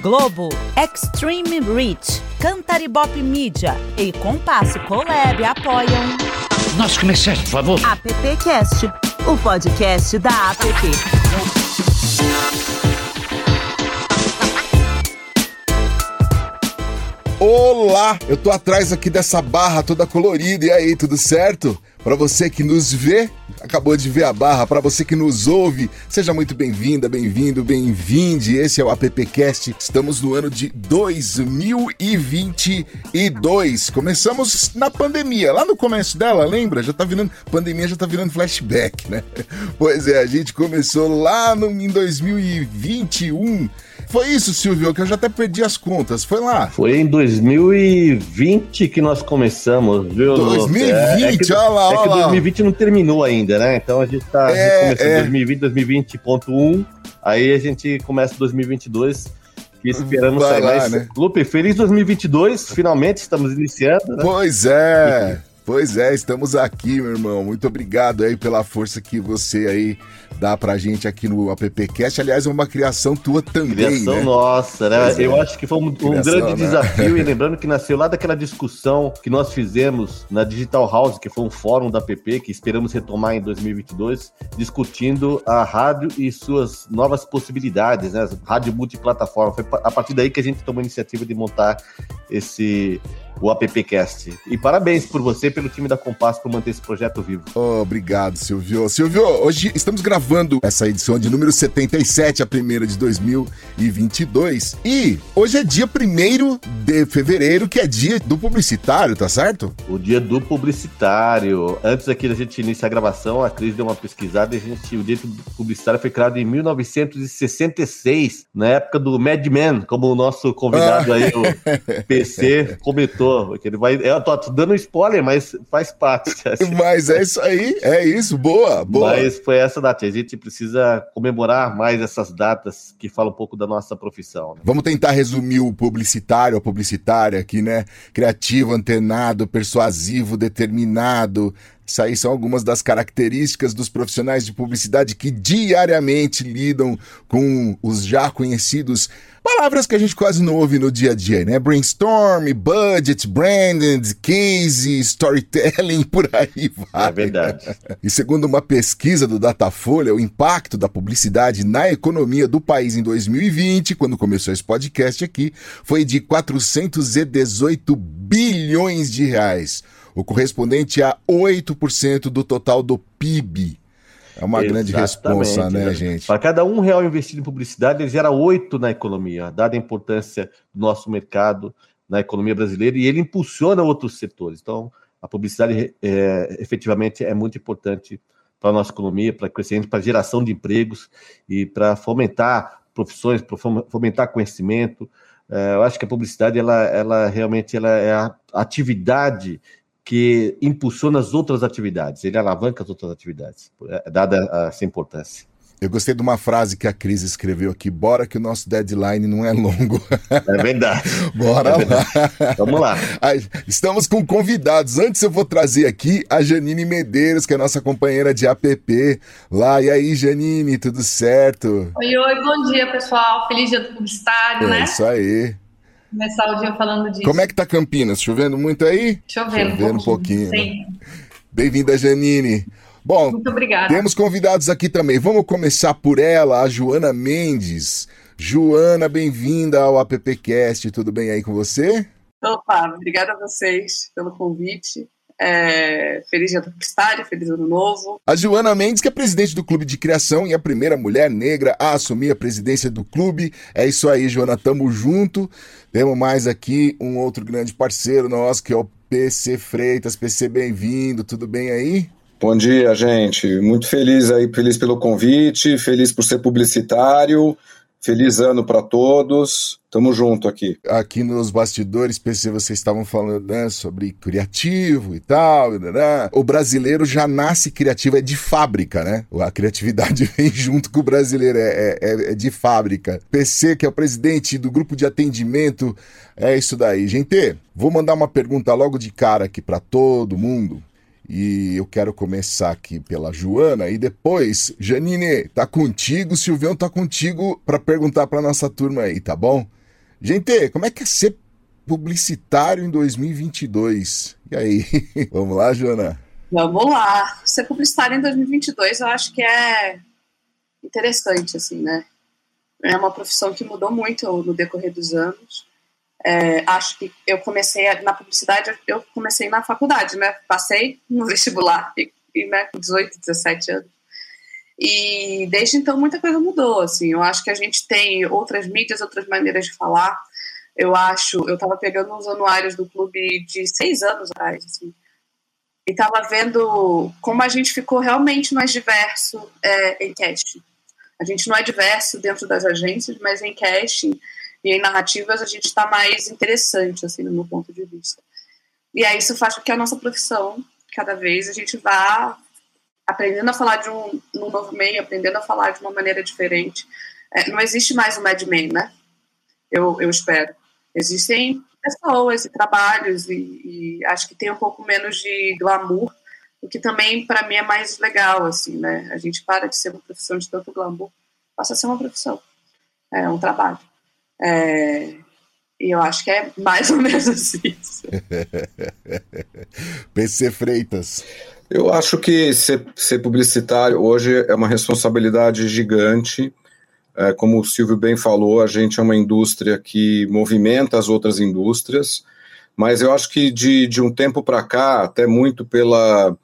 Globo, Extreme Reach, Cantaribop Media e Compasso Colab apoiam. Nosso comerciante, por favor. AppCast, o podcast da App. Olá, eu tô atrás aqui dessa barra toda colorida. E aí, tudo certo? Para você que nos vê, acabou de ver a barra. Para você que nos ouve, seja muito bem-vinda, bem-vindo, bem-vinde. Esse é o AppCast. Estamos no ano de 2022. Começamos na pandemia, lá no começo dela, lembra? Já tá virando pandemia, já tá virando flashback, né? Pois é, a gente começou lá no, em 2021 foi isso, Silvio, que eu já até perdi as contas. Foi lá. Foi em 2020 que nós começamos, viu? 2020, é, é que, olha lá, olha É que 2020 não terminou ainda, né? Então a gente tá é, começando é. 2020, 2020.1, aí a gente começa 2022 e esperamos Vai sair. Lá, Mas, né? Lupe, feliz 2022, finalmente estamos iniciando, né? Pois é. Pois é, estamos aqui, meu irmão. Muito obrigado aí pela força que você aí dá pra gente aqui no AppCast. Aliás, é uma criação tua também, Criação né? nossa, né? É. Eu acho que foi um, um grande né? desafio. E lembrando que nasceu lá daquela discussão que nós fizemos na Digital House, que foi um fórum da app, que esperamos retomar em 2022, discutindo a rádio e suas novas possibilidades, né? Rádio multiplataforma. Foi a partir daí que a gente tomou a iniciativa de montar esse o AppCast. E parabéns por você e pelo time da Compass por manter esse projeto vivo. Oh, obrigado, Silvio. Silvio, hoje estamos gravando essa edição de número 77, a primeira de 2022. E hoje é dia 1 de fevereiro, que é dia do publicitário, tá certo? O dia do publicitário. Antes aqui da gente iniciar a gravação, a Cris deu uma pesquisada e a gente, o dia do publicitário foi criado em 1966, na época do Mad Men, como o nosso convidado aí, o PC, comentou que ele vai. Eu tô, tô dando spoiler, mas faz parte. Assim. Mas é isso aí, é isso, boa, boa. Mas foi essa data. Gente precisa comemorar mais essas datas que falam um pouco da nossa profissão. Né? Vamos tentar resumir o publicitário, a publicitária aqui, né? Criativo, antenado, persuasivo, determinado, isso aí são algumas das características dos profissionais de publicidade que diariamente lidam com os já conhecidos palavras que a gente quase não ouve no dia a dia, né? Brainstorm, budget, branding, case, storytelling, por aí vai. É verdade. E segundo uma pesquisa do Datafolha, o impacto da publicidade na economia do país em 2020, quando começou esse podcast aqui, foi de 418 bilhões de reais o correspondente a 8% do total do PIB. É uma Exatamente, grande responsa, né, né, gente? Para cada um real investido em publicidade, ele gera oito na economia, dada a importância do nosso mercado na economia brasileira, e ele impulsiona outros setores. Então, a publicidade é, efetivamente é muito importante para a nossa economia, para crescimento, para geração de empregos e para fomentar profissões, para fomentar conhecimento. É, eu acho que a publicidade, ela, ela realmente ela é a atividade que impulsiona as outras atividades, ele alavanca as outras atividades, é, dada essa importância. Eu gostei de uma frase que a Cris escreveu aqui: bora que o nosso deadline não é longo. É verdade. bora é verdade. lá. Vamos lá. Estamos com convidados. Antes eu vou trazer aqui a Janine Medeiros, que é nossa companheira de app lá. E aí, Janine, tudo certo? Oi, oi, bom dia, pessoal. Feliz dia do publicitário, é né? Isso aí começar o dia falando disso. Como é que tá Campinas? Chovendo muito aí? Chovendo, Chovendo um pouquinho. Um pouquinho né? Bem-vinda, Janine. Bom, muito obrigada. Temos convidados aqui também. Vamos começar por ela, a Joana Mendes. Joana, bem-vinda ao AppCast. Tudo bem aí com você? Opa, obrigada a vocês pelo convite. É, feliz dia do publicitário, feliz ano novo. A Joana Mendes, que é presidente do Clube de Criação e a primeira mulher negra a assumir a presidência do clube. É isso aí, Joana, tamo junto. Temos mais aqui um outro grande parceiro nosso, que é o PC Freitas. PC, bem-vindo, tudo bem aí? Bom dia, gente. Muito feliz aí, feliz pelo convite, feliz por ser publicitário. Feliz ano para todos. Tamo junto aqui. Aqui nos bastidores, PC, vocês estavam falando né, sobre criativo e tal. Né? O brasileiro já nasce criativo, é de fábrica, né? A criatividade vem junto com o brasileiro, é, é, é de fábrica. PC, que é o presidente do grupo de atendimento, é isso daí. Gente, vou mandar uma pergunta logo de cara aqui para todo mundo. E eu quero começar aqui pela Joana e depois, Janine, tá contigo, Silvião tá contigo para perguntar para nossa turma aí, tá bom? Gente, como é que é ser publicitário em 2022? E aí? Vamos lá, Joana? Vamos lá. Ser publicitário em 2022 eu acho que é interessante, assim, né? É uma profissão que mudou muito no decorrer dos anos. É, acho que eu comecei na publicidade, eu comecei na faculdade, né? Passei no vestibular e, e né, com 18, 17 anos. E desde então muita coisa mudou, assim. Eu acho que a gente tem outras mídias, outras maneiras de falar. Eu acho, eu estava pegando uns anuários do clube de seis anos atrás, assim, e estava vendo como a gente ficou realmente mais diverso é, em casting. A gente não é diverso dentro das agências, mas em casting e em narrativas a gente está mais interessante, assim, no meu ponto de vista. E aí isso faz com que a nossa profissão, cada vez, a gente vá aprendendo a falar de um, num novo meio, aprendendo a falar de uma maneira diferente. É, não existe mais o Mad Men, né? Eu, eu espero. Existem pessoas e trabalhos e, e acho que tem um pouco menos de glamour, o que também para mim é mais legal, assim, né? A gente para de ser uma profissão de tanto glamour, passa a ser uma profissão, é um trabalho. É, e eu acho que é mais ou menos assim. PC Freitas. Eu acho que ser, ser, publicitário hoje é uma responsabilidade gigante. É, como o Silvio bem falou, a gente é uma indústria que movimenta as outras indústrias, mas eu acho que de, de um tempo para cá, até muito pela,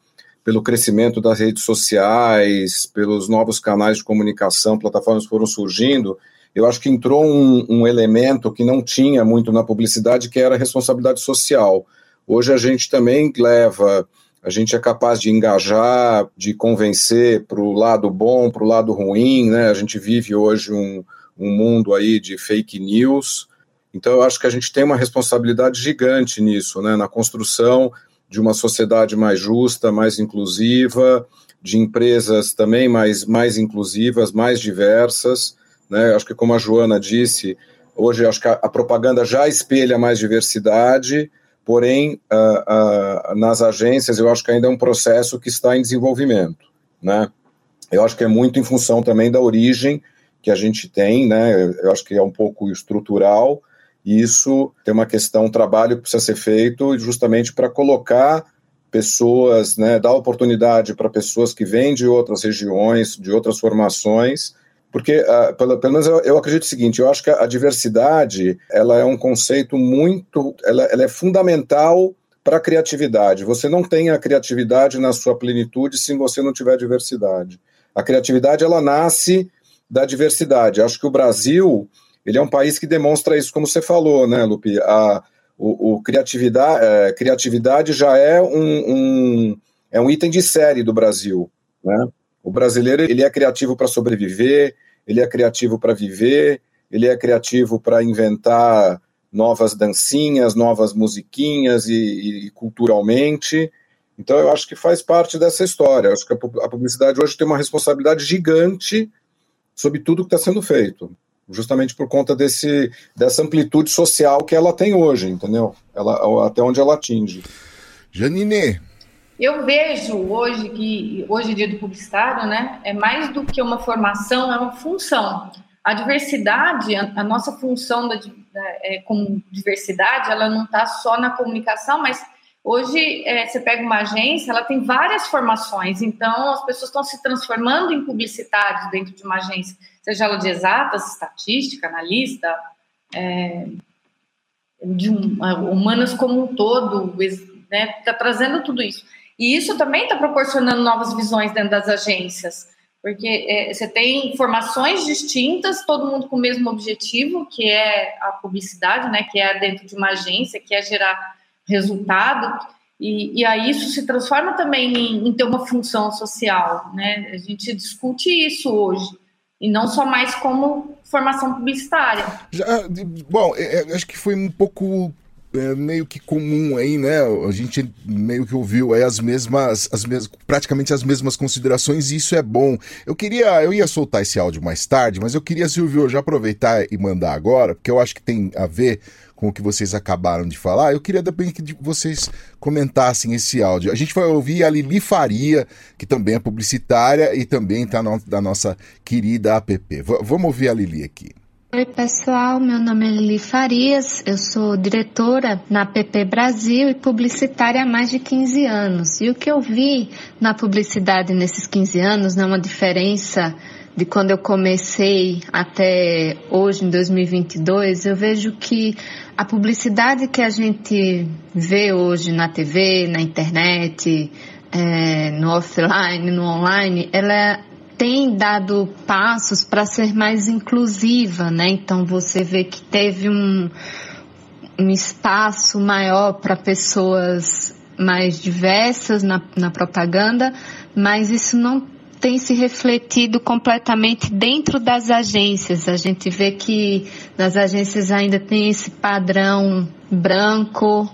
pelo crescimento das redes sociais, pelos novos canais de comunicação, plataformas que foram surgindo, eu acho que entrou um, um, elemento que não tinha muito na publicidade, que era a responsabilidade social. Hoje a gente também leva, a gente é capaz de engajar, de convencer para o lado bom, para o lado ruim, né? A gente vive hoje um, um mundo aí de fake news, então eu acho que a gente tem uma responsabilidade gigante nisso, né? Na construção de uma sociedade mais justa, mais inclusiva, de empresas também mais, mais inclusivas, mais diversas né? Acho que, como a Joana disse, hoje acho que a, propaganda já espelha mais diversidade, porém, uh, uh, nas agências, eu acho que ainda é um processo que está em desenvolvimimento. Né? Eu acho que é muito em função também da origem que a gente tem, né? eu acho que é um pouco estrutural, e isso tem uma questão, um trabalho que precisa ser feito justamente para colocar pessoas, né, dar oportunidade para pessoas que vêm de outras regiões, de outras formações, porque, uh, pelo, pelo, menos eu, eu, acredito o seguinte, eu acho que a diversidade, ela é um conceito muito, ela, ela é fundamental para a criatividade. Você não tem a criatividade na sua plenitude se você não tiver diversidade. A criatividade, ela nasce da diversidade. Acho que o Brasil, ele é um país que demonstra isso, como você falou, né, Lupi? A, o, o criatividade, é, criatividade já é um, um, é um item de série do Brasil, né? O brasileiro ele é criativo para sobreviver, ele é criativo para viver, ele é criativo para inventar novas dancinhas, novas musiquinhas e, e, culturalmente. Então eu acho que faz parte dessa história. Eu acho que a publicidade hoje tem uma responsabilidade gigante sobre tudo que está sendo feito, justamente por conta desse, dessa amplitude social que ela tem hoje, entendeu? Ela, até onde ela atinge. Janine, eu vejo hoje que hoje dia do publicitário, né, é mais do que uma formação, é uma função. A diversidade, a, a nossa função da, da, é, como diversidade, ela não está só na comunicação, mas hoje é, você pega uma agência, ela tem várias formações, então as pessoas estão se transformando em publicitários dentro de uma agência, seja ela de exatas, estatística, analista, é, de um, humanas como um todo, né, está trazendo tudo isso. E isso também está proporcionando novas visões dentro das agências, porque é, você tem formações distintas, todo mundo com o mesmo objetivo, que é a publicidade, né, que é dentro de uma agência, que é gerar resultado, e, e aí isso se transforma também em, em ter uma função social, né? A gente discute isso hoje e não só mais como formação publicitária. Já, bom, é, é, acho que foi um pouco é meio que comum aí, né? A gente meio que ouviu aí as mesmas, as mesmas, praticamente as mesmas considerações e isso é bom. Eu queria, eu ia soltar esse áudio mais tarde, mas eu queria, Silvio, já aproveitar e mandar agora, porque eu acho que tem a ver com o que vocês acabaram de falar. Eu queria também que vocês comentassem esse áudio. A gente vai ouvir a Lili Faria, que também é publicitária e também está no, da nossa querida app. V vamos ouvir a Lili aqui. Oi, pessoal. Meu nome é Lili Farias. Eu sou diretora na PP Brasil e publicitária há mais de 15 anos. E o que eu vi na publicidade nesses 15 anos, não é uma diferença de quando eu comecei até hoje, em 2022, eu vejo que a publicidade que a gente vê hoje na TV, na internet, é, no offline, no online, ela tem dado passos para ser mais inclusiva, né? Então você vê que teve um, um espaço maior para pessoas mais diversas na, na propaganda, mas isso não tem se refletido completamente dentro das agências. A gente vê que nas agências ainda tem esse padrão branco,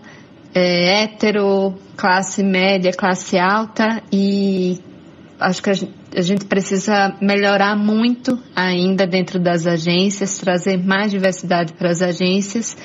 é, hétero, classe média, classe alta e acho que a gente, a gente precisa melhorar muito ainda dentro das agências, trazer mais diversidade para as agências.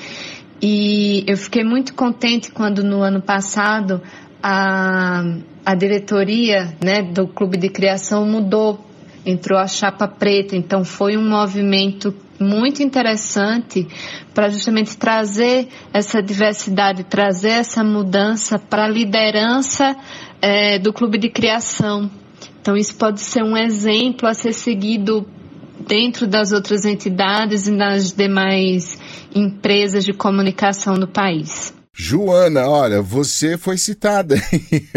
E eu fiquei muito contente quando no ano passado a, a diretoria né, do clube de criação mudou, entrou a chapa preta, então foi um movimento muito interessante para justamente trazer essa diversidade, trazer essa mudança para a liderança é, do clube de criação. Então, isso pode ser um exemplo a ser seguido dentro das outras entidades e nas demais empresas de comunicação do país. Joana, olha, você foi citada.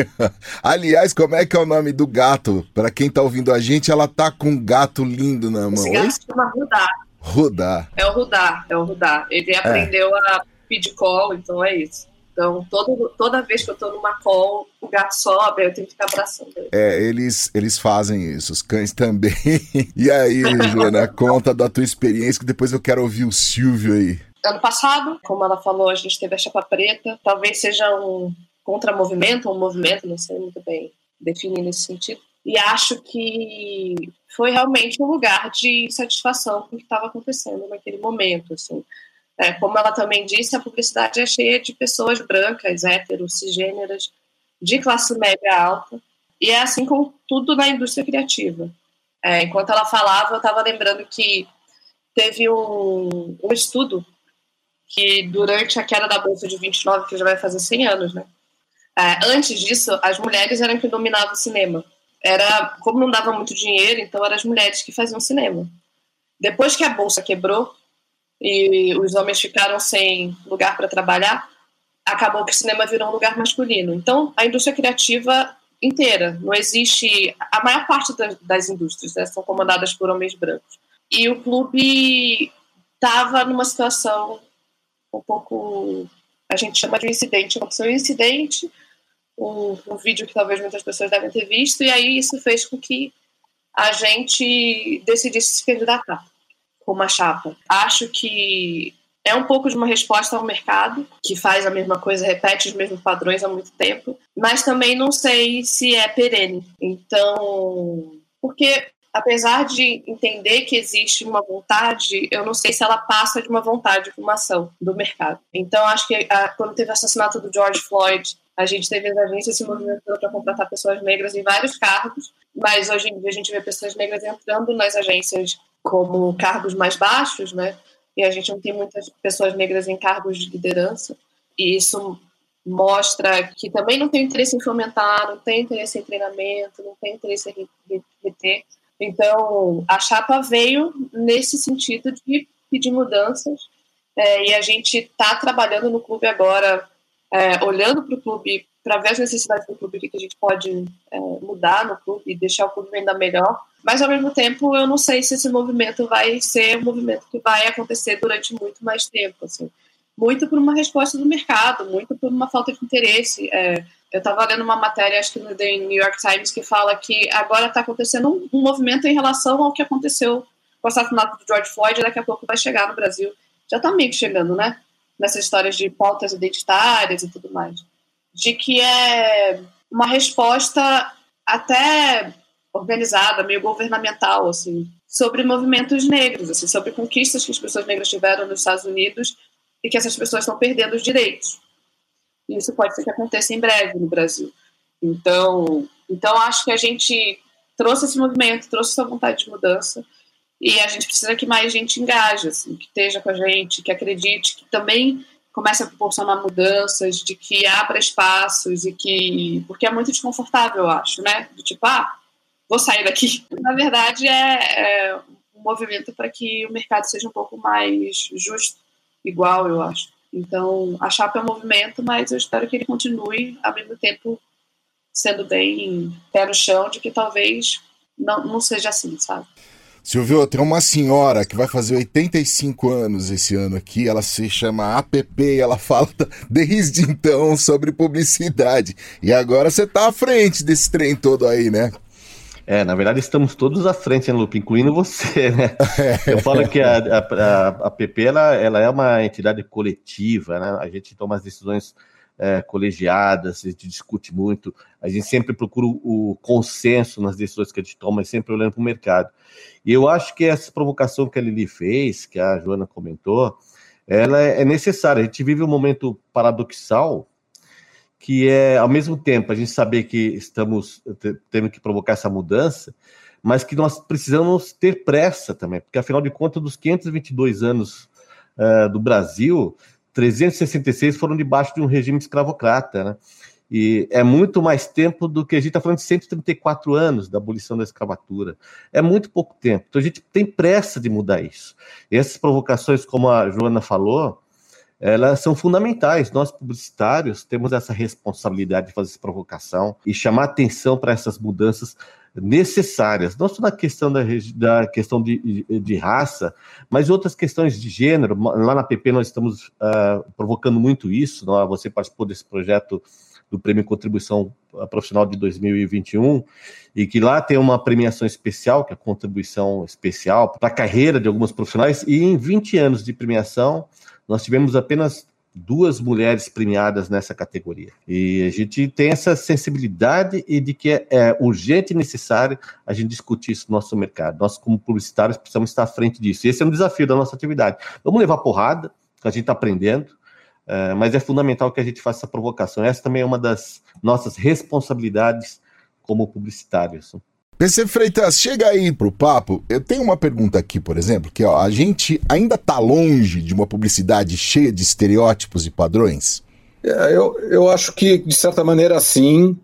Aliás, como é que é o nome do gato? Para quem tá ouvindo a gente, ela tá com um gato lindo na mão. Esse gato se chama Rudá. Rudá. É o Rudá, é o Rudá. Ele aprendeu a pedir call, então é isso. Então, todo, toda vez que eu tô numa call, o gato sobe, eu tenho que ficar abraçando ele. É, eles, eles fazem isso, os cães também. e aí, Joana, conta da tua experiência, que depois eu quero ouvir o Silvio aí. Ano passado, como ela falou, a gente teve a chapa preta. Talvez seja um contramovimento, um movimento, não sei muito bem definir nesse sentido. E acho que foi realmente um lugar de satisfação com o que estava acontecendo naquele momento, assim. É, como ela também disse, a publicidade é cheia de pessoas brancas, héteros, cisgêneras, de classe média alta, e é assim com tudo na indústria criativa. É, enquanto ela falava, eu estava lembrando que teve um, um, estudo que durante a queda da Bolsa de 29, que já vai fazer 100 anos, né? É, antes disso, as mulheres eram que dominavam o cinema. Era, como não dava muito dinheiro, então eram as mulheres que faziam cinema. Depois que a Bolsa quebrou, e os homens ficaram sem lugar para trabalhar, acabou que o cinema virou um lugar masculino. Então, a indústria criativa inteira, não existe. A maior parte das, das indústrias né, são comandadas por homens brancos. E o clube estava numa situação um pouco. A gente chama de um incidente. Aconteceu um incidente, um, um vídeo que talvez muitas pessoas devem ter visto, e aí isso fez com que a gente decidisse se candidatar com uma chapa. Acho que é um pouco de uma resposta ao mercado, que faz a mesma coisa, repete os mesmos padrões há muito tempo, mas também não sei se é perene. Então, porque apesar de entender que existe uma vontade, eu não sei se ela passa de uma vontade para uma ação do mercado. Então, acho que a, quando teve o assassinato do George Floyd, a gente teve as agências se movimentando para contratar pessoas negras em vários cargos, mas hoje em dia a gente vê pessoas negras entrando nas agências como cargos mais baixos, né? E a gente não tem muitas pessoas negras em cargos de liderança. E isso mostra que também não tem interesse em fomentar, não tem interesse em treinamento, não tem interesse em reter. Então, a chapa veio nesse sentido de pedir mudanças. É, e a gente está trabalhando no clube agora, é, olhando para o clube, para ver as necessidades do clube, o que a gente pode é, mudar no clube e deixar o clube ainda melhor mas, ao mesmo tempo, eu não sei se esse movimento vai ser um movimento que vai acontecer durante muito mais tempo. Assim. Muito por uma resposta do mercado, muito por uma falta de interesse. É, eu estava lendo uma matéria, acho que no The New York Times, que fala que agora está acontecendo um, um, movimento em relação ao que aconteceu com o assassinato do George Floyd, daqui a pouco vai chegar no Brasil. Já está meio que chegando, né? Nessas histórias de pautas identitárias e tudo mais. De que é uma resposta até organizada, meio governamental, assim, sobre movimentos negros, assim, sobre conquistas que as pessoas negras tiveram nos Estados Unidos e que essas pessoas estão perdendo os direitos. E isso pode ser que aconteça em breve no Brasil. Então, então acho que a gente trouxe esse movimento, trouxe essa vontade de mudança E a gente precisa que mais gente engaje, assim, que esteja com a gente, que acredite, que também comece a proporcionar mudanças, de que abra espaços e que. Porque é muito desconfortável, eu acho, né? De tipo, ah, vou sair daqui. Na verdade, é, é um movimento para que o mercado seja um pouco mais justo, igual, eu acho. Então, a chapa é um movimento, mas eu espero que ele continue, ao mesmo tempo, sendo bem pé no chão, de que talvez não, não seja assim, sabe? Silvio, tem uma senhora que vai fazer 85 anos esse ano aqui, ela se chama APP e ela fala desde então sobre publicidade. E agora você tá à frente desse trem todo aí, né? É, na verdade estamos todos à frente, né, Lupe, incluindo você, né? Eu falo que a, a, a, ela, ela é uma entidade coletiva, né? A gente toma as decisões é, colegiadas, a gente discute muito, a gente sempre procura o, consenso nas decisões que a gente toma, sempre olhando para o mercado. E eu acho que essa provocação que a Lili fez, que a Joana comentou, ela é necessária. A gente vive um momento paradoxal, que é, ao mesmo tempo, a gente saber que estamos tendo que provocar essa mudança, mas que nós precisamos ter pressa também, porque afinal de contas, dos 522 anos uh, do Brasil, 366 foram debaixo de um regime escravocrata, né? E é muito mais tempo do que a gente está falando de 134 anos da abolição da escravatura. É muito pouco tempo. Então a gente tem pressa de mudar isso. E essas provocações, como a Joana falou, elas são fundamentais. Nós, publicitários, temos essa responsabilidade de fazer essa provocação e chamar atenção para essas mudanças necessárias, não só na questão da, da questão de, de, raça, mas outras questões de gênero. Lá na PP nós estamos uh, provocando muito isso. Não? Você participou desse projeto do Prêmio Contribuição Profissional de 2021 e que lá tem uma premiação especial, que é a contribuição especial para a carreira de alguns profissionais. E em 20 anos de premiação, nós tivemos apenas duas mulheres premiadas nessa categoria. E a gente tem essa sensibilidade e de que é, é, urgente e necessário a gente discutir isso no nosso mercado. Nós, como publicitários, precisamos estar à frente disso. Esse é um desafio da nossa atividade. Vamos levar porrada, que a gente está aprendendo, é, mas é fundamental que a gente faça essa provocação. Essa também é uma das nossas responsabilidades como publicitários. PC Freitas, chega aí pro papo. Eu tenho uma pergunta aqui, por exemplo, que ó, a gente ainda tá longe de uma publicidade cheia de estereótipos e padrões? É, eu, eu acho que, de certa maneira, sim.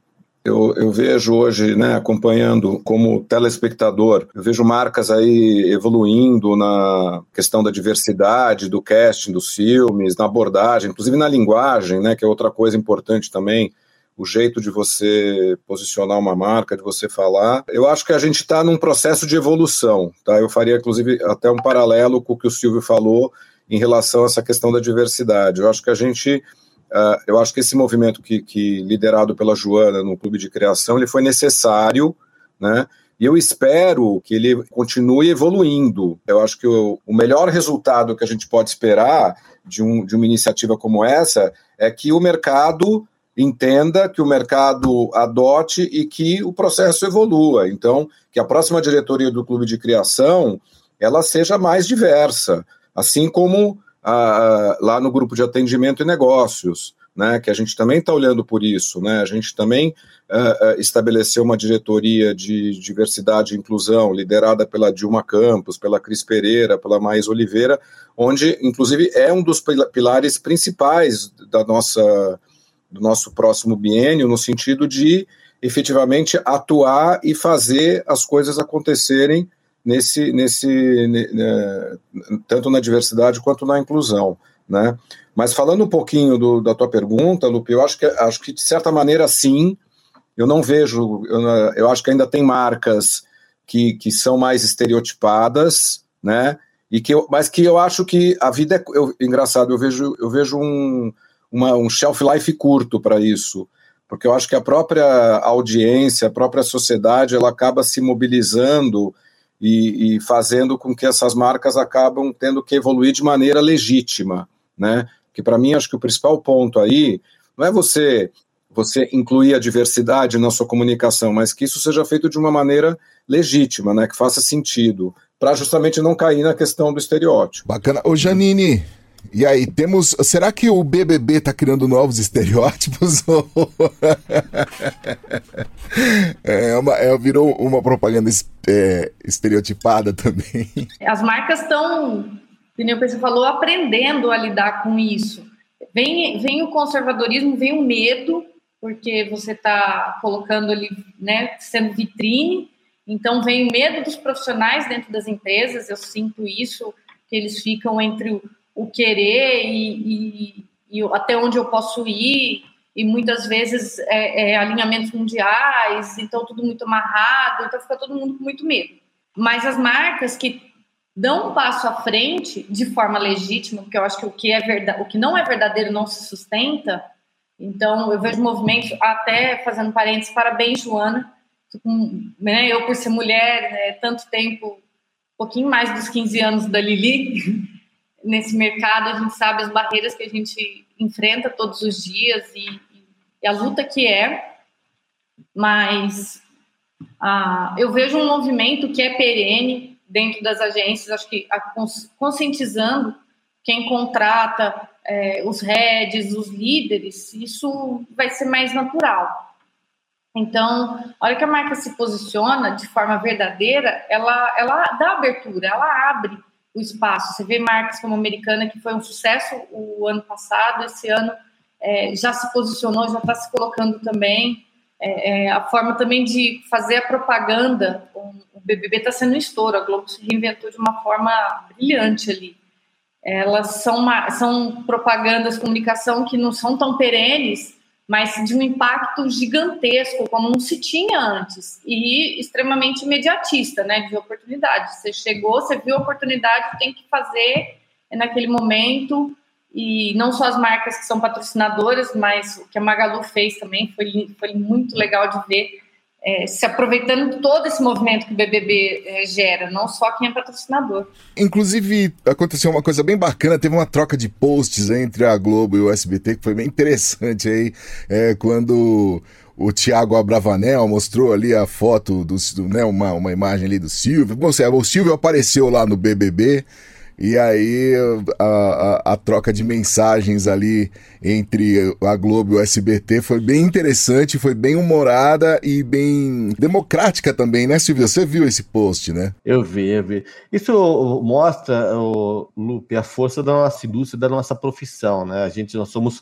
Eu, eu, vejo hoje, né, acompanhando como telespectador, eu vejo marcas aí evoluindo na questão da diversidade, do casting dos filmes, na abordagem, inclusive na linguagem, né, que é outra coisa importante também o jeito de você posicionar uma marca, de você falar. Eu acho que a gente está num processo de evolução, tá? Eu faria, inclusive, até um paralelo com o que o Silvio falou em relação a essa questão da diversidade. Eu acho que a gente, uh, eu acho que esse movimento que, que, liderado pela Joana no Clube de Criação, ele foi necessário, né? E eu espero que ele continue evoluindo. Eu acho que o, o melhor resultado que a gente pode esperar de, um, de uma iniciativa como essa é que o mercado entenda, que o mercado adote e que o processo evolua. Então, que a próxima diretoria do clube de criação ela seja mais diversa, assim como ah, lá no grupo de atendimento e negócios, né, que a gente também está olhando por isso, né, a gente também ah, estabeleceu uma diretoria de diversidade e inclusão liderada pela Dilma Campos, pela Cris Pereira, pela Mais Oliveira, onde inclusive é um dos pilares principais da nossa do nosso próximo biênio, no sentido de efetivamente atuar e fazer as coisas acontecerem nesse, nesse né, tanto na diversidade quanto na inclusão, né? Mas falando um pouquinho do, da tua pergunta, Lupe, eu acho que acho que de certa maneira sim. Eu não vejo, eu, eu acho que ainda tem marcas que, que são mais estereotipadas, né? E que eu, mas que eu acho que a vida é eu, engraçado. Eu vejo eu vejo um uma, um shelf life curto para isso, porque eu acho que a própria audiência, a própria sociedade, ela acaba se mobilizando e, e fazendo com que essas marcas acabam tendo que evoluir de maneira legítima, né? Que para mim acho que o principal ponto aí não é você você incluir a diversidade na sua comunicação, mas que isso seja feito de uma maneira legítima, né, que faça sentido, para justamente não cair na questão do estereótipo. Bacana. Ô Janine, E aí, temos. Será que o BBB tá criando novos estereótipos? é uma, é, virou uma propaganda é, estereotipada também. As marcas estão, como o pessoal falou, aprendendo a lidar com isso. Vem, vem o conservadorismo, vem o medo, porque você está colocando ali, né, sendo vitrine. Então, vem o medo dos profissionais dentro das empresas, eu sinto isso, que eles ficam entre o, o querer e, e, e, até onde eu posso ir, e muitas vezes é, é, alinhamentos mundiais, então tudo muito amarrado, então fica todo mundo com muito medo. Mas as marcas que dão um passo à frente de forma legítima, porque eu acho que o que é verdade, o que não é verdadeiro não se sustenta. Então eu vejo movimentos até fazendo parênteses, parabéns Joana, né, eu por ser mulher, né, tanto tempo, um pouquinho mais dos 15 anos da Lili nesse mercado, a gente sabe as barreiras que a gente enfrenta todos os dias e, e a luta que é, mas ah, eu vejo um movimento que é perene, dentro das agências, acho que conscientizando quem contrata, é, os heads, os líderes, isso vai ser mais natural. Então, a hora que a marca se posiciona de forma verdadeira, ela, ela dá abertura, ela abre o espaço. Você vê marcas como a Americana, que foi um sucesso o ano passado, esse ano é, já se posicionou, já está se colocando também é, é, a forma também de fazer a propaganda. O, BBB está sendo um estouro, a Globo se reinventou de uma forma brilhante ali. Elas são, uma, são propagandas, comunicação que não são tão perenes, mas de um impacto gigantesco, como não se tinha antes, e extremamente imediatista, né, de oportunidade. Você chegou, você viu a oportunidade, tem que fazer naquele momento, e não só as marcas que são patrocinadoras, mas o que a Magalu fez também foi, foi muito legal de ver, é, se aproveitando todo esse movimento que o BBB é, gera, não só quem é patrocinador. Inclusive, aconteceu uma coisa bem bacana, teve uma troca de posts entre a Globo e o SBT, que foi bem interessante aí, é, quando o Tiago Abravanel mostrou ali a foto, do, né, uma, uma imagem ali do Silvio. Bom, o Silvio apareceu lá no BBB, e aí a, a, a, troca de mensagens ali entre a Globo e o SBT foi bem interessante, foi bem humorada e bem democrática também, né, Silvio? Você viu esse post, né? Eu vi, eu vi. Isso mostra, Lupe, a força da nossa indústria, da nossa profissão, né? A gente, nós somos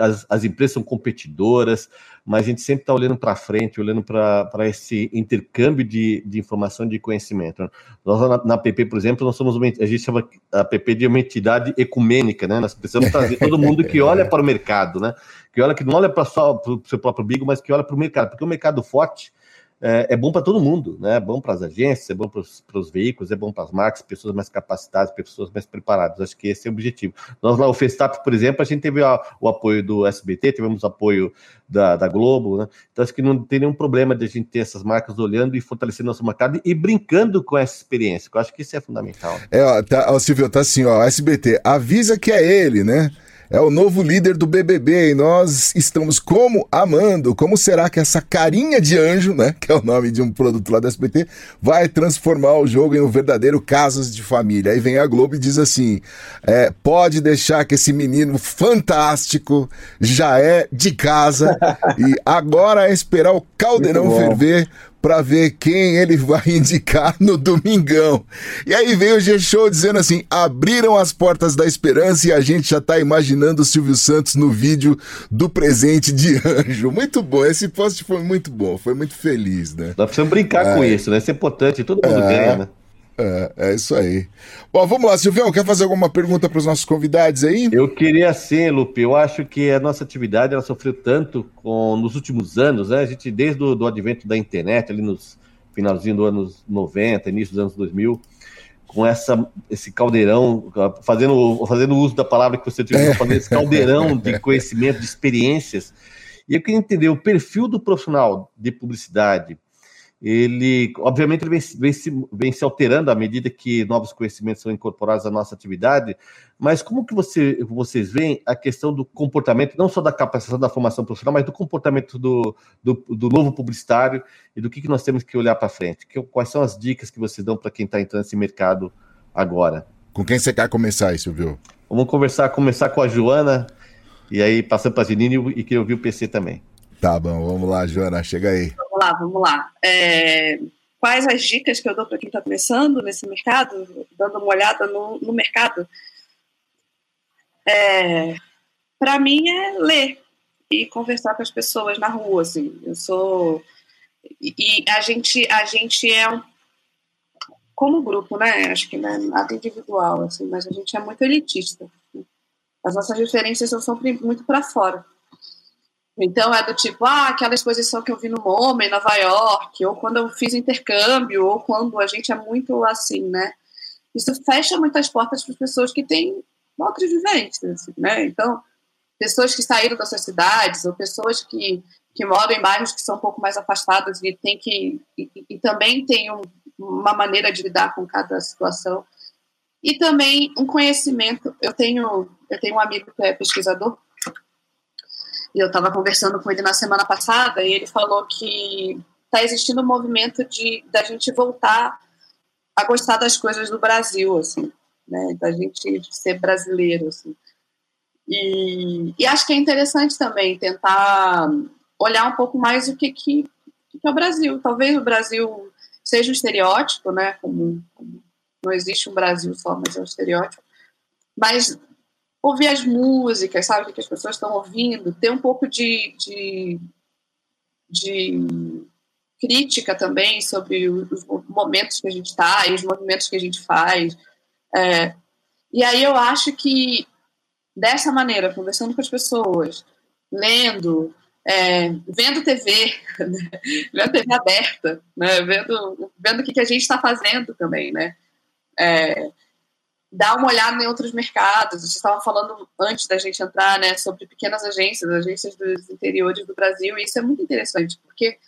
as, as empresas são competidoras, mas a gente sempre está olhando para frente, olhando para esse intercâmbio de, de informação de conhecimento. Nós, na, na PP, por exemplo, nós somos uma, a gente chama a PP de uma entidade ecumênica, né? Nós precisamos trazer todo mundo que olha para o mercado, né? Que olha que não olha para só para o seu próprio bigo, mas que olha para o mercado, porque o mercado forte é, é bom para todo mundo, né? É bom para as agências, é bom para os veículos, é bom para as marcas, pessoas mais capacitadas, pessoas mais preparadas. Acho que esse é o objetivo. Nós lá, o Festap, por exemplo, a gente teve a, o apoio do SBT, tivemos apoio da, da Globo, né? Então acho que não tem nenhum problema de a gente ter essas marcas olhando e fortalecendo nosso mercado e brincando com essa experiência, eu acho que isso é fundamental. É, ó, tá, ó, Silvio, tá assim, ó, SBT, avisa que é ele, né? É o novo líder do BBB e nós estamos como amando. Como será que essa carinha de anjo, né, que é o nome de um produto lá da SBT, vai transformar o jogo em um verdadeiro casos de família? Aí vem a Globo e diz assim: é, pode deixar que esse menino fantástico já é de casa e agora é esperar o caldeirão ferver para ver quem ele vai indicar no domingão. E aí veio o G-Show dizendo assim: abriram as portas da esperança e a gente já tá imaginando o Silvio Santos no vídeo do presente de anjo. Muito bom, esse post foi muito bom, foi muito feliz, né? Nós precisamos brincar é. com isso, né? Isso é importante, todo mundo é. ganha, né? É, é isso aí. Bom, vamos lá, Silvio, quer fazer alguma pergunta para os nossos convidados aí? Eu queria sim, Lupe. Eu acho que a nossa atividade ela sofreu tanto com, nos últimos anos, né? A gente, desde o do advento da internet, ali nos finalzinho dos anos 90, início dos anos 2000, com essa, esse caldeirão, fazendo, fazendo uso da palavra que você utilizou, é. fazendo esse caldeirão de conhecimento, de experiências. E eu queria entender o perfil do profissional de publicidade, ele, obviamente, ele vem, vem, se, vem se alterando à medida que novos conhecimentos são incorporados à nossa atividade, mas como que você, vocês veem a questão do comportamento, não só da capacitação da formação profissional, mas do comportamento do, do, do novo publicitário e do que, que nós temos que olhar para frente? Que, quais são as dicas que vocês dão para quem está entrando nesse mercado agora? Com quem você quer começar aí, Silvio? Vamos conversar, começar com a Joana, e aí passando para a Janine e que eu vi o PC também. Tá bom, vamos lá, Joana, chega aí. Lá, vamos lá. É, quais as dicas que eu dou para quem está começando nesse mercado, dando uma olhada no, no mercado? É, para mim é ler e conversar com as pessoas na rua, assim. Eu sou e, a gente a gente é um como grupo, né? Acho que não é nada individual, assim, mas a gente é muito elitista. As nossas referências são sempre muito para fora. Então é do tipo, ah, aquela exposição que eu vi no MoMA em Nova York, ou quando eu fiz intercâmbio, ou quando a gente é muito assim, né? Isso fecha muitas portas para as pessoas que têm outras vivências, né? Então, pessoas que saíram das suas cidades, ou pessoas que, que moram em bairros que são um pouco mais afastados e tem que e, e também tem um, uma maneira de lidar com cada situação. E também um conhecimento. Eu tenho, eu tenho um amigo que é pesquisador, e eu estava conversando com ele na semana passada, e ele falou que está existindo um movimento de da gente voltar a gostar das coisas do Brasil, assim, né? Da gente ser brasileiro, assim. E, e acho que é interessante também tentar olhar um pouco mais o que, que, que é o Brasil. Talvez o Brasil seja um estereótipo, né? Como, como não existe um Brasil só, mas é um estereótipo. Mas ouvir as músicas, sabe, o que as pessoas estão ouvindo, ter um pouco de, de, de crítica também sobre os momentos que a gente está e os movimentos que a gente faz. É, e aí eu acho que dessa maneira, conversando com as pessoas, lendo, é, vendo TV, né? vendo TV aberta, né? vendo, vendo o que, que a gente está fazendo também, né? É, dar uma olhada em outros mercados. Vocês estavam falando antes da gente entrar, né, sobre pequenas agências, agências dos interiores do Brasil, e isso é muito interessante, porque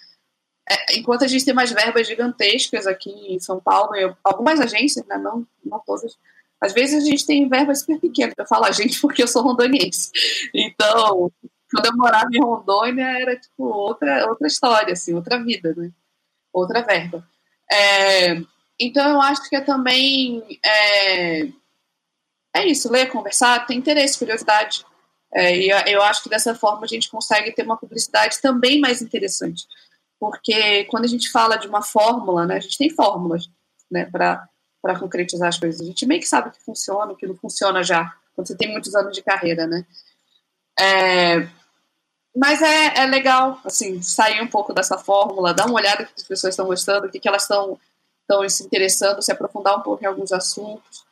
é, enquanto a gente tem mais verbas gigantescas aqui em São Paulo, algumas agências, né, não, não todas, às vezes a gente tem verbas super pequenas. Eu falo a gente porque eu sou rondoniense. Então, quando eu morava em Rondônia, era tipo outra, outra história, assim, outra vida, né? Outra verba. É, então, eu acho que é também. É, é isso, ler, conversar, ter interesse, curiosidade. É, e eu acho que dessa forma a gente consegue ter uma publicidade também mais interessante. Porque quando a gente fala de uma fórmula, né, a gente tem fórmulas né, para concretizar as coisas. A gente meio que sabe o que funciona, o que não funciona já, quando você tem muitos anos de carreira, né? É, mas é, é legal, assim, sair um pouco dessa fórmula, dar uma olhada que as pessoas estão gostando, o que, que elas estão se interessando, se aprofundar um pouco em alguns assuntos,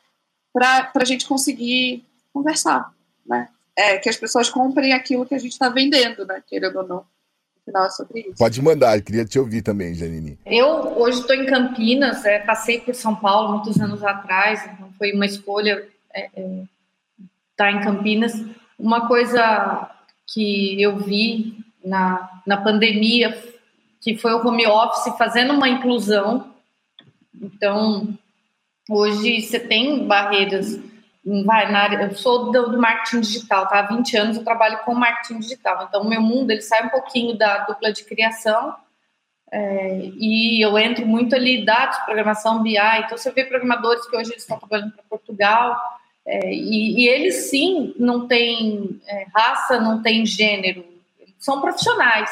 para a gente conseguir conversar, né? É, que as pessoas comprem aquilo que a gente está vendendo, né? Querendo ou não. Final é sobre isso. Pode mandar, queria te ouvir também, Janine. Eu hoje estou em Campinas, é, passei por São Paulo muitos anos atrás, então foi uma escolha estar é, é, tá em Campinas. Uma coisa que eu vi na, na pandemia, que foi o home office fazendo uma inclusão. Então, hoje você tem barreiras. Vai, na área, eu sou do, do, marketing digital, tá? Há 20 anos eu trabalho com marketing digital. Então, o meu mundo ele sai um pouquinho da dupla de criação é, e eu entro muito ali dados, programação BI. Então, você vê programadores que hoje eles estão trabalhando para Portugal, é, e, e, eles sim não têm é, raça, não têm gênero, são profissionais.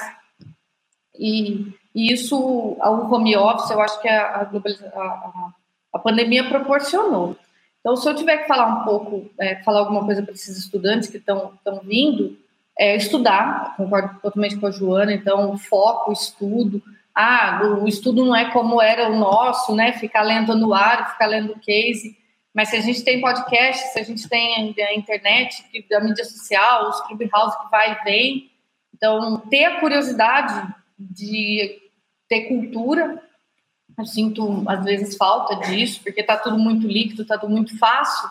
E, e, isso, o home office, eu acho que a, a, a, pandemia proporcionou. Então, se eu tiver que falar um pouco, é, falar alguma coisa para esses estudantes que estão vindo, é estudar, concordo totalmente com a Joana, então, foco, estudo. Ah, o estudo não é como era o nosso, né? Ficar lendo anuário, ficar lendo case mas se a gente tem podcast, se a gente tem a internet, a mídia social, os clubhouse que vai e vem, então ter a curiosidade de ter cultura, eu sinto às vezes falta disso, porque está tudo muito líquido, está tudo muito fácil.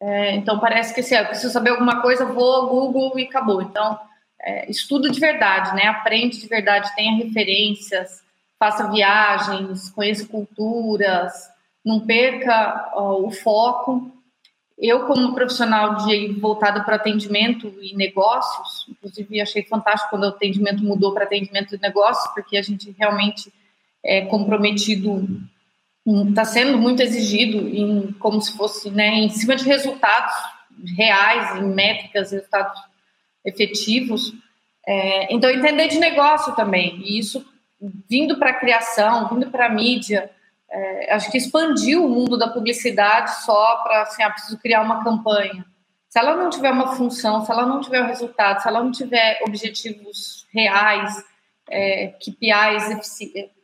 É, então parece que se assim, eu preciso saber alguma coisa, vou ao Google e acabou. Então é, estudo de verdade, né? Aprende de verdade, tenha referências, faça viagens, conheça culturas, não perca o foco. Eu, como profissional de voltada para atendimento e negócios, inclusive achei fantástico quando o atendimento mudou para atendimento de negócios, porque a gente realmente é comprometido está sendo muito exigido em, como se fosse né, em cima de resultados reais, em métricas, resultados efetivos. É, então, entender de negócio também, e isso vindo para a criação, vindo para a mídia, é, acho que expandiu o mundo da publicidade só para, assim, ah, preciso criar uma campanha. Se ela não tiver uma função, se ela não tiver um resultado, se ela não tiver objetivos reais, é, KPIs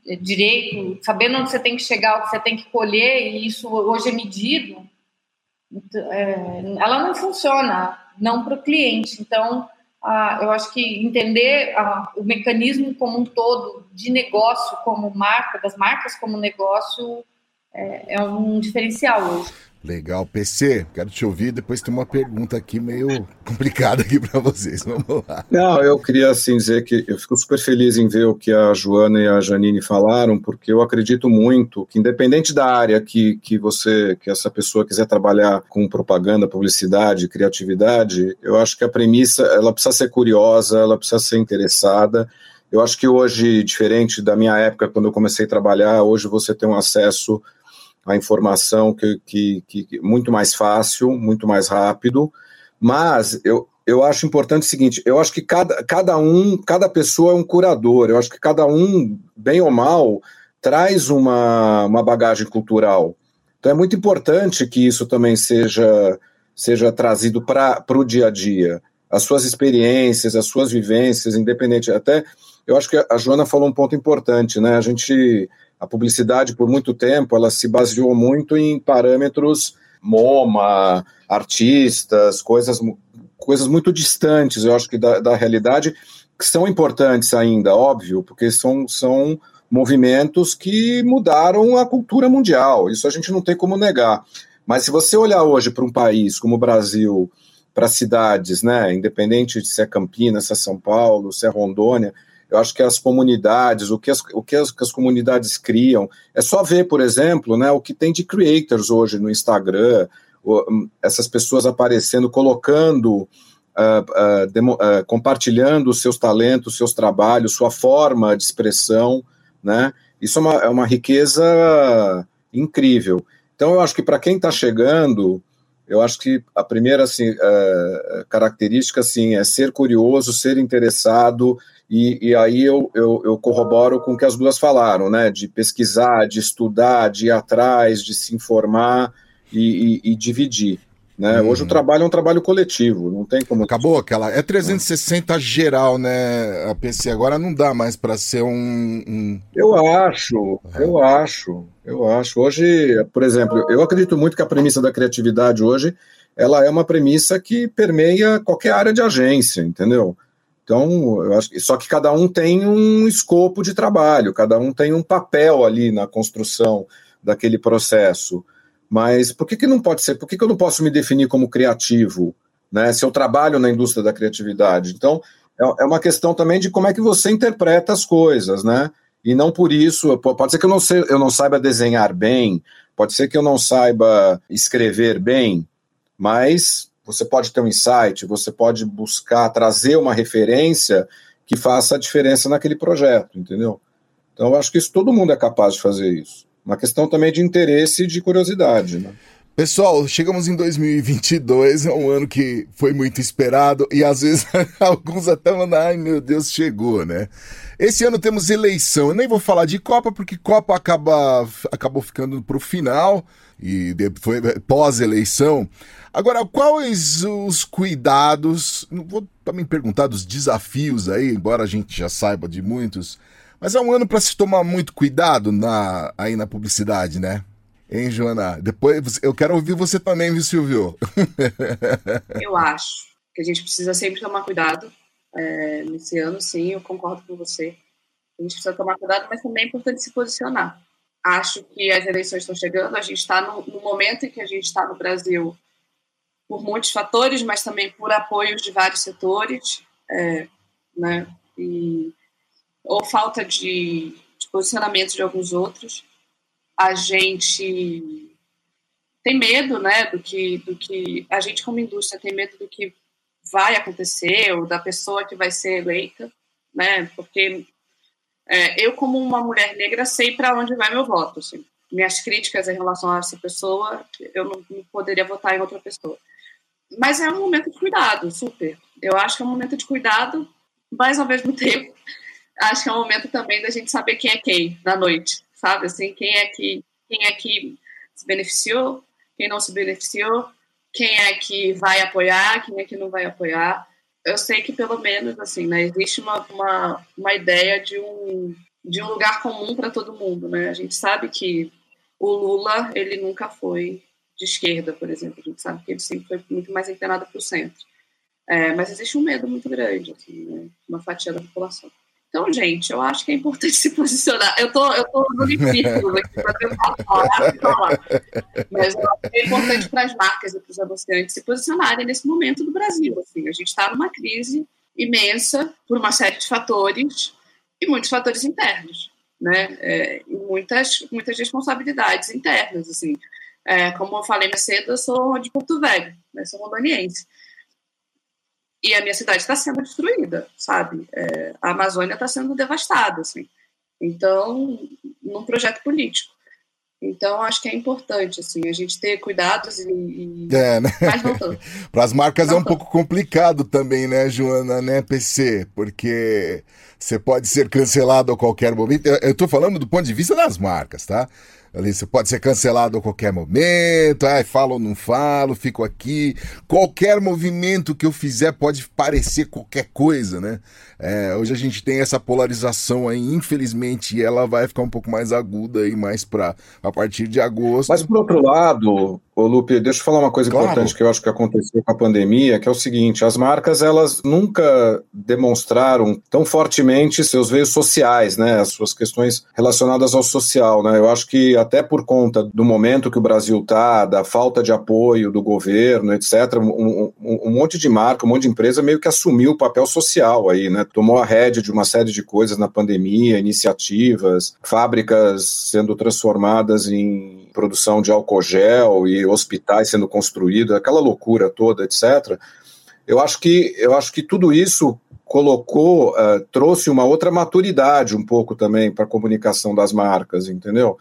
é, direito, sabendo onde você tem que chegar, o que você tem que colher, e isso hoje é medido, é, ela não funciona, não para o cliente. Então, eu acho que entender o mecanismo como um todo de negócio como marca, das marcas como negócio, é, é um diferencial hoje. Legal, PC, quero te ouvir. Depois tem uma pergunta aqui meio complicada aqui para vocês. Vamos lá. Não, eu queria assim dizer que eu fico super feliz em ver o que a Joana e a Janine falaram, porque eu acredito muito que independente da área que, que você, que essa pessoa quiser trabalhar com propaganda, publicidade, criatividade, eu acho que a premissa, ela precisa ser curiosa, ela precisa ser interessada. Eu acho que hoje, diferente da minha época quando eu comecei a trabalhar, hoje você tem um acesso a informação que, que, que muito mais fácil, muito mais rápido, mas eu, eu acho importante o seguinte: eu acho que cada, cada um, cada pessoa é um curador, eu acho que cada um, bem ou mal, traz uma, uma bagagem cultural. Então é muito importante que isso também seja, seja trazido para o dia a dia. As suas experiências, as suas vivências, independente. Até eu acho que a Joana falou um ponto importante, né? A gente a publicidade, por muito tempo, ela se baseou muito em parâmetros MoMA, artistas, coisas, coisas muito distantes, eu acho que da, da realidade, que são importantes ainda, óbvio, porque são, são movimentos que mudaram a cultura mundial, isso a gente não tem como negar. Mas se você olhar hoje para um país como o Brasil, para cidades, né, independente de se é Campinas, se é São Paulo, se é Rondônia, eu acho que as comunidades, o que as, o que as, que as comunidades criam, é só ver, por exemplo, né, o que tem de creators hoje no Instagram, o, hum, essas pessoas aparecendo, colocando, uh, uh, demo, uh, compartilhando seus talentos, seus trabalhos, sua forma de expressão, né? Isso é uma, é uma riqueza incrível. Então, eu acho que para quem está chegando, eu acho que a primeira assim, uh, característica assim, é ser curioso, ser interessado e, e aí eu, eu, eu, corroboro com o que as duas falaram, né? De pesquisar, de estudar, de ir atrás, de se informar e, e, e dividir. Né? Hum. Hoje o trabalho é um trabalho coletivo, não tem como. Acabou aquela. É 360 geral, né? A PC agora não dá mais para ser um, um, Eu acho, eu acho, eu acho. Hoje, por exemplo, eu acredito muito que a premissa da criatividade hoje ela é uma premissa que permeia qualquer área de agência, entendeu? Então, eu acho que só que cada um tem um escopo de trabalho, cada um tem um papel ali na construção daquele processo. Mas por que, que não pode ser? Por que, que eu não posso me definir como criativo? Né, se eu trabalho na indústria da criatividade. Então, é, é uma questão também de como é que você interpreta as coisas, né? E não por isso, pode ser que eu não, sei, eu não saiba desenhar bem, pode ser que eu não saiba escrever bem, mas você pode ter um insight, você pode buscar trazer uma referência que faça a diferença naquele projeto, entendeu? Então, eu acho que isso todo mundo é capaz de fazer isso. Uma questão também de interesse e de curiosidade, né? Pessoal, chegamos em 2022, é um ano que foi muito esperado e às vezes alguns até mandam, ai meu Deus, chegou, né? Esse ano temos eleição, eu nem vou falar de Copa porque Copa acaba, acabou ficando para o final e foi pós-eleição. Agora, quais os cuidados? Não vou também perguntar dos desafios aí, embora a gente já saiba de muitos, mas é um ano para se tomar muito cuidado na, aí na publicidade, né? Hein, Joana? Depois eu quero ouvir você também, viu, Silvio? eu acho que a gente precisa sempre tomar cuidado. É, nesse ano, sim, eu concordo com você. A gente precisa tomar cuidado, mas também é importante se posicionar. Acho que as eleições estão chegando, a gente está no, no momento em que a gente está no Brasil por muitos fatores, mas também por apoios de vários setores, é, né? E, ou falta de, de posicionamento de alguns outros. A gente tem medo, né, do que, do que a gente como indústria tem medo do que vai acontecer ou da pessoa que vai ser eleita, né? Porque é, eu como uma mulher negra sei para onde vai meu voto, assim. minhas críticas em relação a essa pessoa, eu não, não poderia votar em outra pessoa. Mas é um momento de cuidado, super. Eu acho que é um momento de cuidado, mas ao mesmo tempo, acho que é um momento também da gente saber quem é quem na noite, sabe? Assim, quem é que, quem é que se beneficiou, quem não se beneficiou, quem é que vai apoiar, quem é que não vai apoiar. Eu sei que pelo menos assim, né, existe uma, uma, uma ideia de um, de um lugar comum para todo mundo, né? A gente sabe que o Lula, ele nunca foi de esquerda, por exemplo. A gente sabe que ele sempre foi muito mais inclinado para o centro. É, mas existe um medo muito grande, assim, né? uma fatia da população. Então, gente, eu acho que é importante se posicionar. Eu tô, eu tô no limite aqui para falar, falar. Mas eu acho que é importante para as marcas e para os anunciantes se posicionarem nesse momento do Brasil. Assim, a gente está numa crise imensa por uma série de fatores e muitos fatores internos, né? É, e muitas, muitas responsabilidades internas, assim. É, como eu falei mais cedo, eu sou de Porto Velho, né? sou rondoniense. E a minha cidade está sendo destruída, sabe? É, a Amazônia está sendo devastada, assim. Então, num projeto político. Então, acho que é importante, assim, a gente ter cuidados e. e... É, né? Mas não tanto. Para as marcas não é um tanto. pouco complicado também, né, Joana, né, PC? Porque você pode ser cancelado a qualquer momento. Eu estou falando do ponto de vista das marcas, tá? Ali você pode ser cancelado a qualquer momento, ai, falo ou não falo, fico aqui. Qualquer movimento que eu fizer pode parecer qualquer coisa, né? É, hoje a gente tem essa polarização aí, infelizmente, e ela vai ficar um pouco mais aguda e mais para a partir de agosto. Mas por outro lado, Ô, Lupe, deixa eu falar uma coisa claro. importante que eu acho que aconteceu com a pandemia, que é o seguinte, as marcas, elas nunca demonstraram tão fortemente seus veios sociais, né, as suas questões relacionadas ao social, né, eu acho que até por conta do momento que o Brasil está, da falta de apoio do governo, etc., um, um, um, monte de marca, um monte de empresa meio que assumiu o papel social aí, né, tomou a rédea de uma série de coisas na pandemia, iniciativas, fábricas sendo transformadas em produção de álcool gel e hospitais sendo construídos, aquela loucura toda, etc. Eu acho que, eu acho que tudo isso colocou, uh, trouxe uma outra maturidade um pouco também para a comunicação das marcas, entendeu?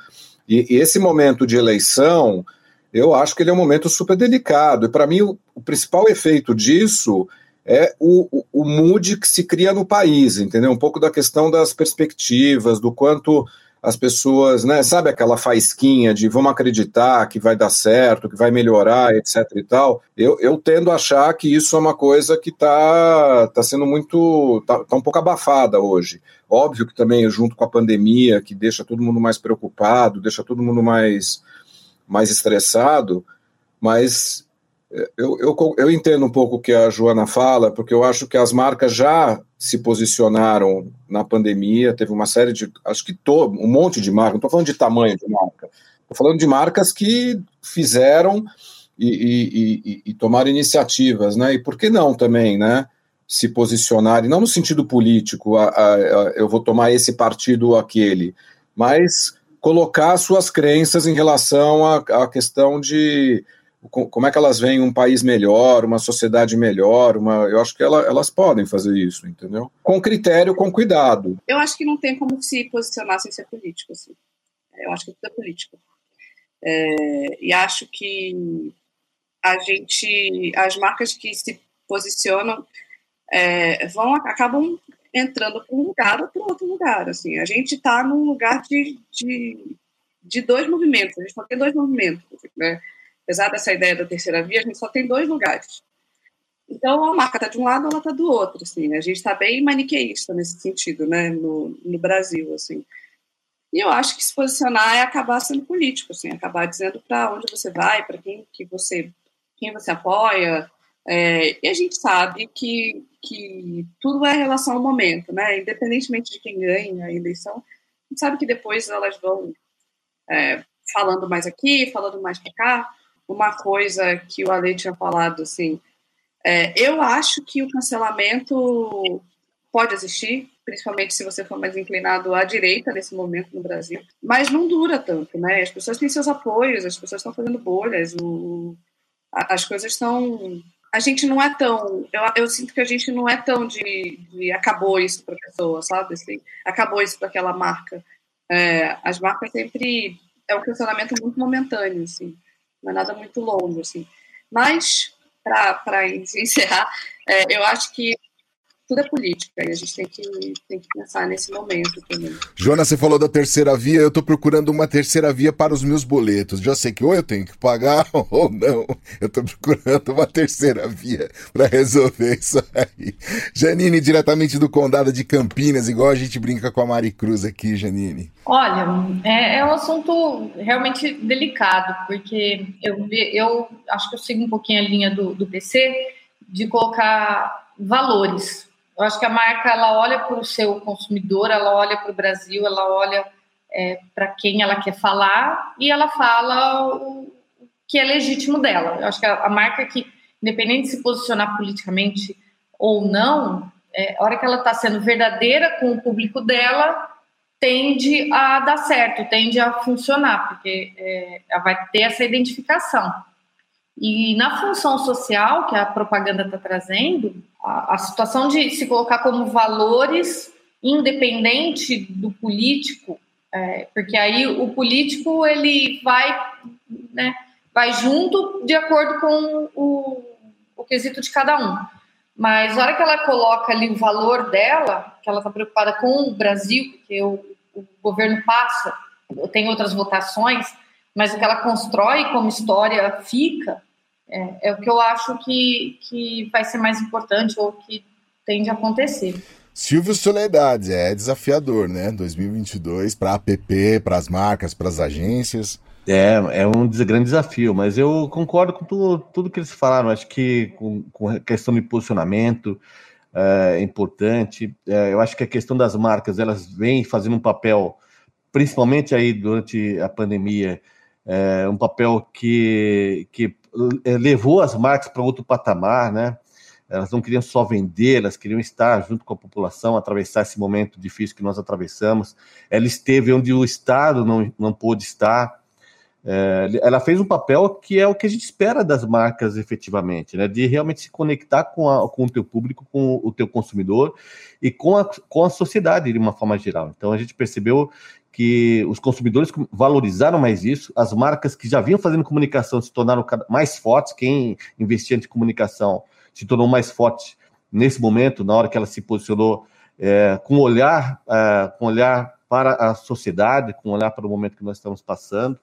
E, e, esse momento de eleição, eu acho que ele é um momento super delicado. E para mim, o, o, principal efeito disso é o, o, o mood que se cria no país, entendeu? Um pouco da questão das perspectivas, do quanto as pessoas, né, sabe aquela faisquinha de vamos acreditar que vai dar certo, que vai melhorar, etc e tal, eu, eu tendo a achar que isso é uma coisa que está tá sendo muito, tá, tá um pouco abafada hoje. Óbvio que também junto com a pandemia, que deixa todo mundo mais preocupado, deixa todo mundo mais, mais estressado, mas eu, eu, eu entendo um pouco o que a Joana fala, porque eu acho que as marcas já se posicionaram na pandemia, teve uma série de, acho que to, um monte de marcas, não estou falando de tamanho de marca, estou falando de marcas que fizeram e, e, e, e, tomaram iniciativas, né? E por que não também, né? Se posicionarem, não no sentido político, a, a, a, eu vou tomar esse partido ou aquele, mas colocar suas crenças em relação à questão de como é que elas veem um país melhor, uma sociedade melhor, uma, eu acho que ela, elas podem fazer isso, entendeu? Com critério, com cuidado. Eu acho que não tem como se posicionar sem ser político, assim. Eu acho que tudo é político. É, e acho que a gente, as marcas que se posicionam é, vão acabam entrando para um lugar ou para outro lugar, assim. A gente está num lugar de, de, de dois movimentos. A gente só tem dois movimentos, né? Apesar dessa ideia da terceira via, a gente só tem dois lugares. Então, a marca está de um lado, ela está do outro, assim, né? A gente está bem maniqueísta nesse sentido, né, no, no Brasil, assim. E eu acho que se posicionar é acabar sendo político, assim, acabar dizendo para onde você vai, para quem que você, quem você apoia. É, e a gente sabe que, que tudo é relação ao momento, né? Independentemente de quem ganha a eleição, a gente sabe que depois elas vão é, falando mais aqui, falando mais para cá uma coisa que o Ale tinha falado, assim, é, eu acho que o cancelamento pode existir, principalmente se você for mais inclinado à direita nesse momento no Brasil, mas não dura tanto, né? As pessoas têm seus apoios, as pessoas estão fazendo bolhas, o, as coisas estão. A gente não é tão. Eu, eu, sinto que a gente não é tão de, de acabou isso para a pessoa, sabe? Assim, acabou isso para aquela marca. É, as marcas sempre é um questionamento muito momentâneo, assim, não é nada muito longo, assim. Mas, para encerrar, é, eu acho que tudo é política e a gente tem que, tem que pensar nesse momento também. Jonas, você falou da terceira via, eu estou procurando uma terceira via para os meus boletos. Já sei que ou eu tenho que pagar ou não. Eu estou procurando uma terceira via para resolver isso aí. Janine, diretamente do Condado de Campinas, igual a gente brinca com a Mari Cruz aqui, Janine. Olha, é, é um assunto realmente delicado, porque eu, eu acho que eu sigo um pouquinho a linha do, do PC de colocar valores eu acho que a marca ela olha para o seu consumidor, ela olha para o Brasil, ela olha é, para quem ela quer falar e ela fala o que é legítimo dela. Eu acho que a, a marca que, independente de se posicionar politicamente ou não, é, a hora que ela está sendo verdadeira com o público dela, tende a dar certo, tende a funcionar, porque é, ela vai ter essa identificação. E na função social que a propaganda está trazendo, a, a, situação de se colocar como valores independente do político, é, porque aí o político ele vai, né, vai junto de acordo com o, o quesito de cada um. Mas na hora que ela coloca ali o valor dela, que ela está preocupada com o Brasil, porque o, o governo passa, tem outras votações, mas o que ela constrói como história fica, é, é, o que eu acho que, que vai ser mais importante ou que tende a acontecer. Silvio Soledade, é desafiador, né? 2022 para a app, para as marcas, para as agências. É, é um grande desafio, mas eu concordo com tudo, tudo que eles falaram. Acho que com, com a questão de posicionamento é importante. É, eu acho que a questão das marcas, elas vêm fazendo um papel, principalmente aí durante a pandemia, é, um papel que, que levou as marcas para outro patamar, né? Elas não queriam só vender, elas queriam estar junto com a população, atravessar esse momento difícil que nós atravessamos. Ela esteve onde o Estado não, não pôde estar. É, ela fez um papel que é o que a gente espera das marcas efetivamente, né? De realmente se conectar com, a, com o teu público, com o teu consumidor e com a, com a sociedade de uma forma geral. Então a gente percebeu que os consumidores valorizaram mais isso, as marcas que já vinham fazendo comunicação se tornaram mais fortes, quem investia em comunicação se tornou mais forte nesse momento, na hora que ela se posicionou é, com olhar, é, com olhar para a sociedade, com olhar para o momento que nós estamos passando,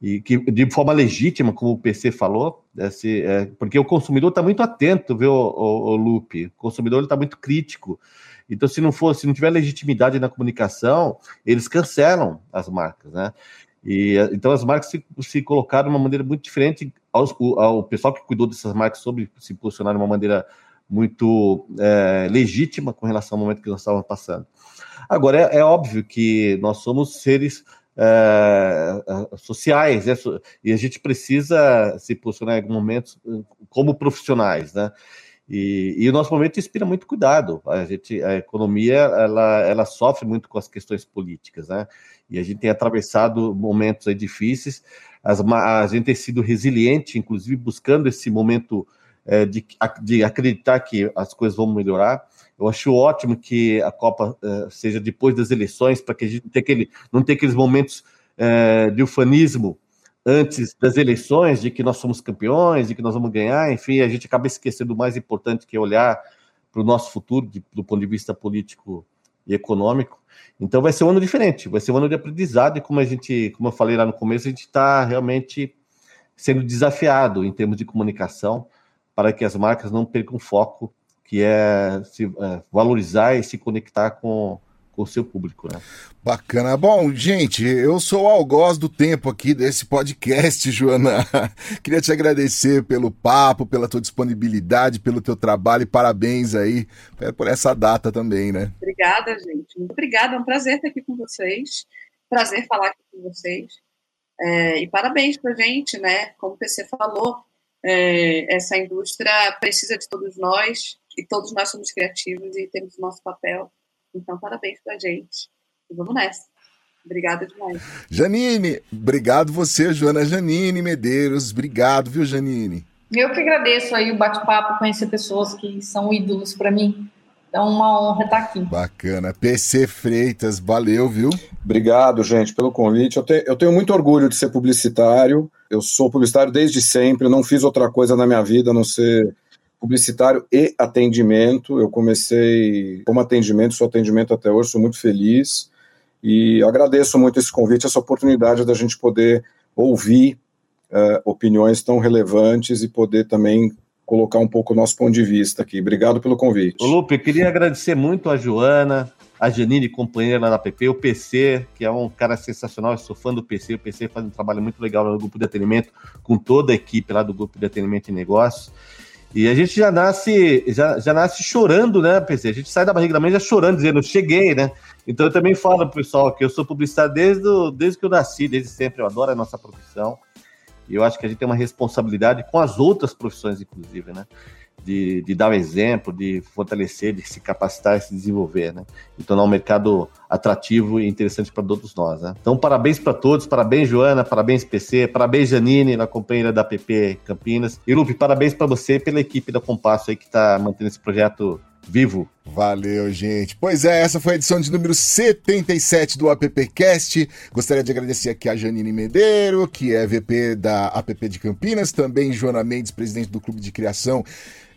e que de forma legítima, como o PC falou, esse, é, porque o consumidor está muito atento, viu, o, o, o Lupe? O consumidor está muito crítico então, se não for, se não tiver legitimidade na comunicação, eles cancelam as marcas, né? E, então as marcas se, se colocaram de uma maneira muito diferente aos, ao pessoal que cuidou dessas marcas sobre se posicionar de uma maneira muito é, legítima com relação ao momento que nós estávamos passando. Agora, é, é óbvio que nós somos seres é, sociais é, e a gente precisa se posicionar em algum momento como profissionais, né? E, e, o nosso momento inspira muito cuidado. A gente, a economia, ela, ela sofre muito com as questões políticas, né? E a gente tem atravessado momentos difíceis. As, a gente tem sido resiliente, inclusive buscando esse momento é, de, de acreditar que as coisas vão melhorar. Eu acho ótimo que a Copa é, seja depois das eleições, para que a gente não tenha, aquele, não tenha aqueles momentos é, de ufanismo antes das eleições de que nós somos campeões, de que nós vamos ganhar, enfim, a gente acaba esquecendo o mais importante que é olhar para o nosso futuro de, do ponto de vista político e econômico. Então vai ser um ano diferente, vai ser um ano de aprendizado e como a gente, como eu falei lá no começo, a gente está realmente sendo desafiado em termos de comunicação para que as marcas não percam foco, que é se é, valorizar e se conectar com o seu público, né? Bacana. Bom, gente, eu sou o algoz do tempo aqui desse podcast, Joana. Queria te agradecer pelo papo, pela tua disponibilidade, pelo teu trabalho e parabéns aí por essa data também, né? Obrigada, gente. Muito obrigada. É um prazer estar aqui com vocês. Prazer falar aqui com vocês. É, e parabéns pra gente, né? Como o PC falou, é, essa indústria precisa de todos nós e todos nós somos criativos e temos o nosso papel então, parabéns pra gente. E vamos nessa. Obrigada demais. Janine, obrigado você, Joana Janine Medeiros. Obrigado, viu, Janine? Eu que agradeço aí o bate-papo, conhecer pessoas que são ídolos para mim. É uma honra estar aqui. Bacana. PC Freitas, valeu, viu? Obrigado, gente, pelo convite. Eu, te, eu tenho muito orgulho de ser publicitário. Eu sou publicitário desde sempre, não fiz outra coisa na minha vida a não ser publicitário e atendimento. Eu comecei como atendimento, sou atendimento até hoje, sou muito feliz. E agradeço muito esse convite, essa oportunidade da gente poder ouvir uh, opiniões tão relevantes e poder também colocar um pouco o nosso ponto de vista aqui. Obrigado pelo convite. Ô, Lupe, queria agradecer muito a Joana, a Janine, companheira da PP, o PC, que é um cara sensacional, eu sou fã do PC, o PC faz um trabalho muito legal no grupo de atendimento, com toda a equipe lá do grupo de atendimento e negócios. E a gente já nasce, já, já nasce chorando, né, PC? A gente sai da barriga da mãe já chorando, dizendo, cheguei, né? Então eu também falo pro pessoal que eu sou publicitário desde, desde que eu nasci, desde sempre, eu adoro a nossa profissão. E eu acho que a gente tem uma responsabilidade com as outras profissões, inclusive, né? De, de dar o exemplo, de fortalecer, de se capacitar e se desenvolver, né? E tornar um mercado atrativo e interessante para todos nós, né? Então, parabéns para todos, parabéns, Joana, parabéns, PC, parabéns, Janine, na companheira da PP Campinas. E, Lupe, parabéns para você e pela equipe da Compasso aí que está mantendo esse projeto vivo. Valeu, gente. Pois é, essa foi a edição de número 77 do AppCast. Gostaria de agradecer aqui a Janine Medeiro, que é VP da App de Campinas, também Joana Mendes, presidente do Clube de Criação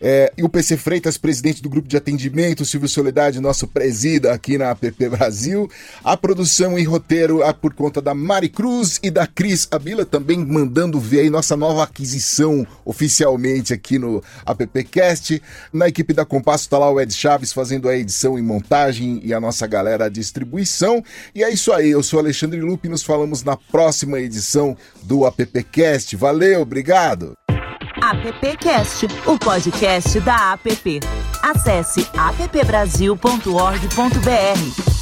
é, e o PC Freitas, presidente do grupo de atendimento, Silvio Soledade, nosso presida aqui na APP Brasil. A produção e roteiro é por conta da Mari Cruz e da Cris Abila, também mandando ver aí nossa nova aquisição oficialmente aqui no AppCast. Na equipe da Compasso está lá o Ed Chaves fazendo a edição e montagem e a nossa galera a distribuição. E é isso aí, eu sou Alexandre Lupe e nos falamos na próxima edição do AppCast. Valeu, obrigado! AppCast, o podcast da App. Acesse appbrasil.org.br.